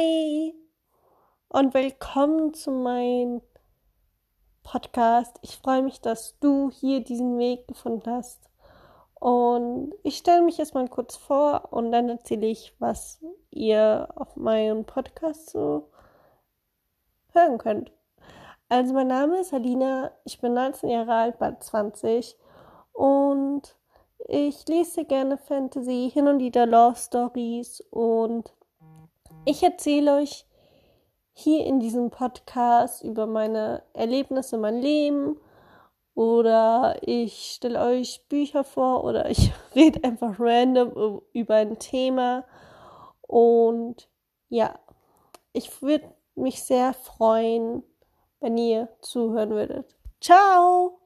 Hi und willkommen zu meinem Podcast. Ich freue mich, dass du hier diesen Weg gefunden hast. Und ich stelle mich erstmal kurz vor und dann erzähle ich, was ihr auf meinem Podcast so hören könnt. Also mein Name ist Alina, ich bin 19 Jahre alt, bald 20 und ich lese gerne Fantasy, hin und wieder Love Stories und ich erzähle euch hier in diesem Podcast über meine Erlebnisse, mein Leben oder ich stelle euch Bücher vor oder ich rede einfach random über ein Thema und ja, ich würde mich sehr freuen, wenn ihr zuhören würdet. Ciao!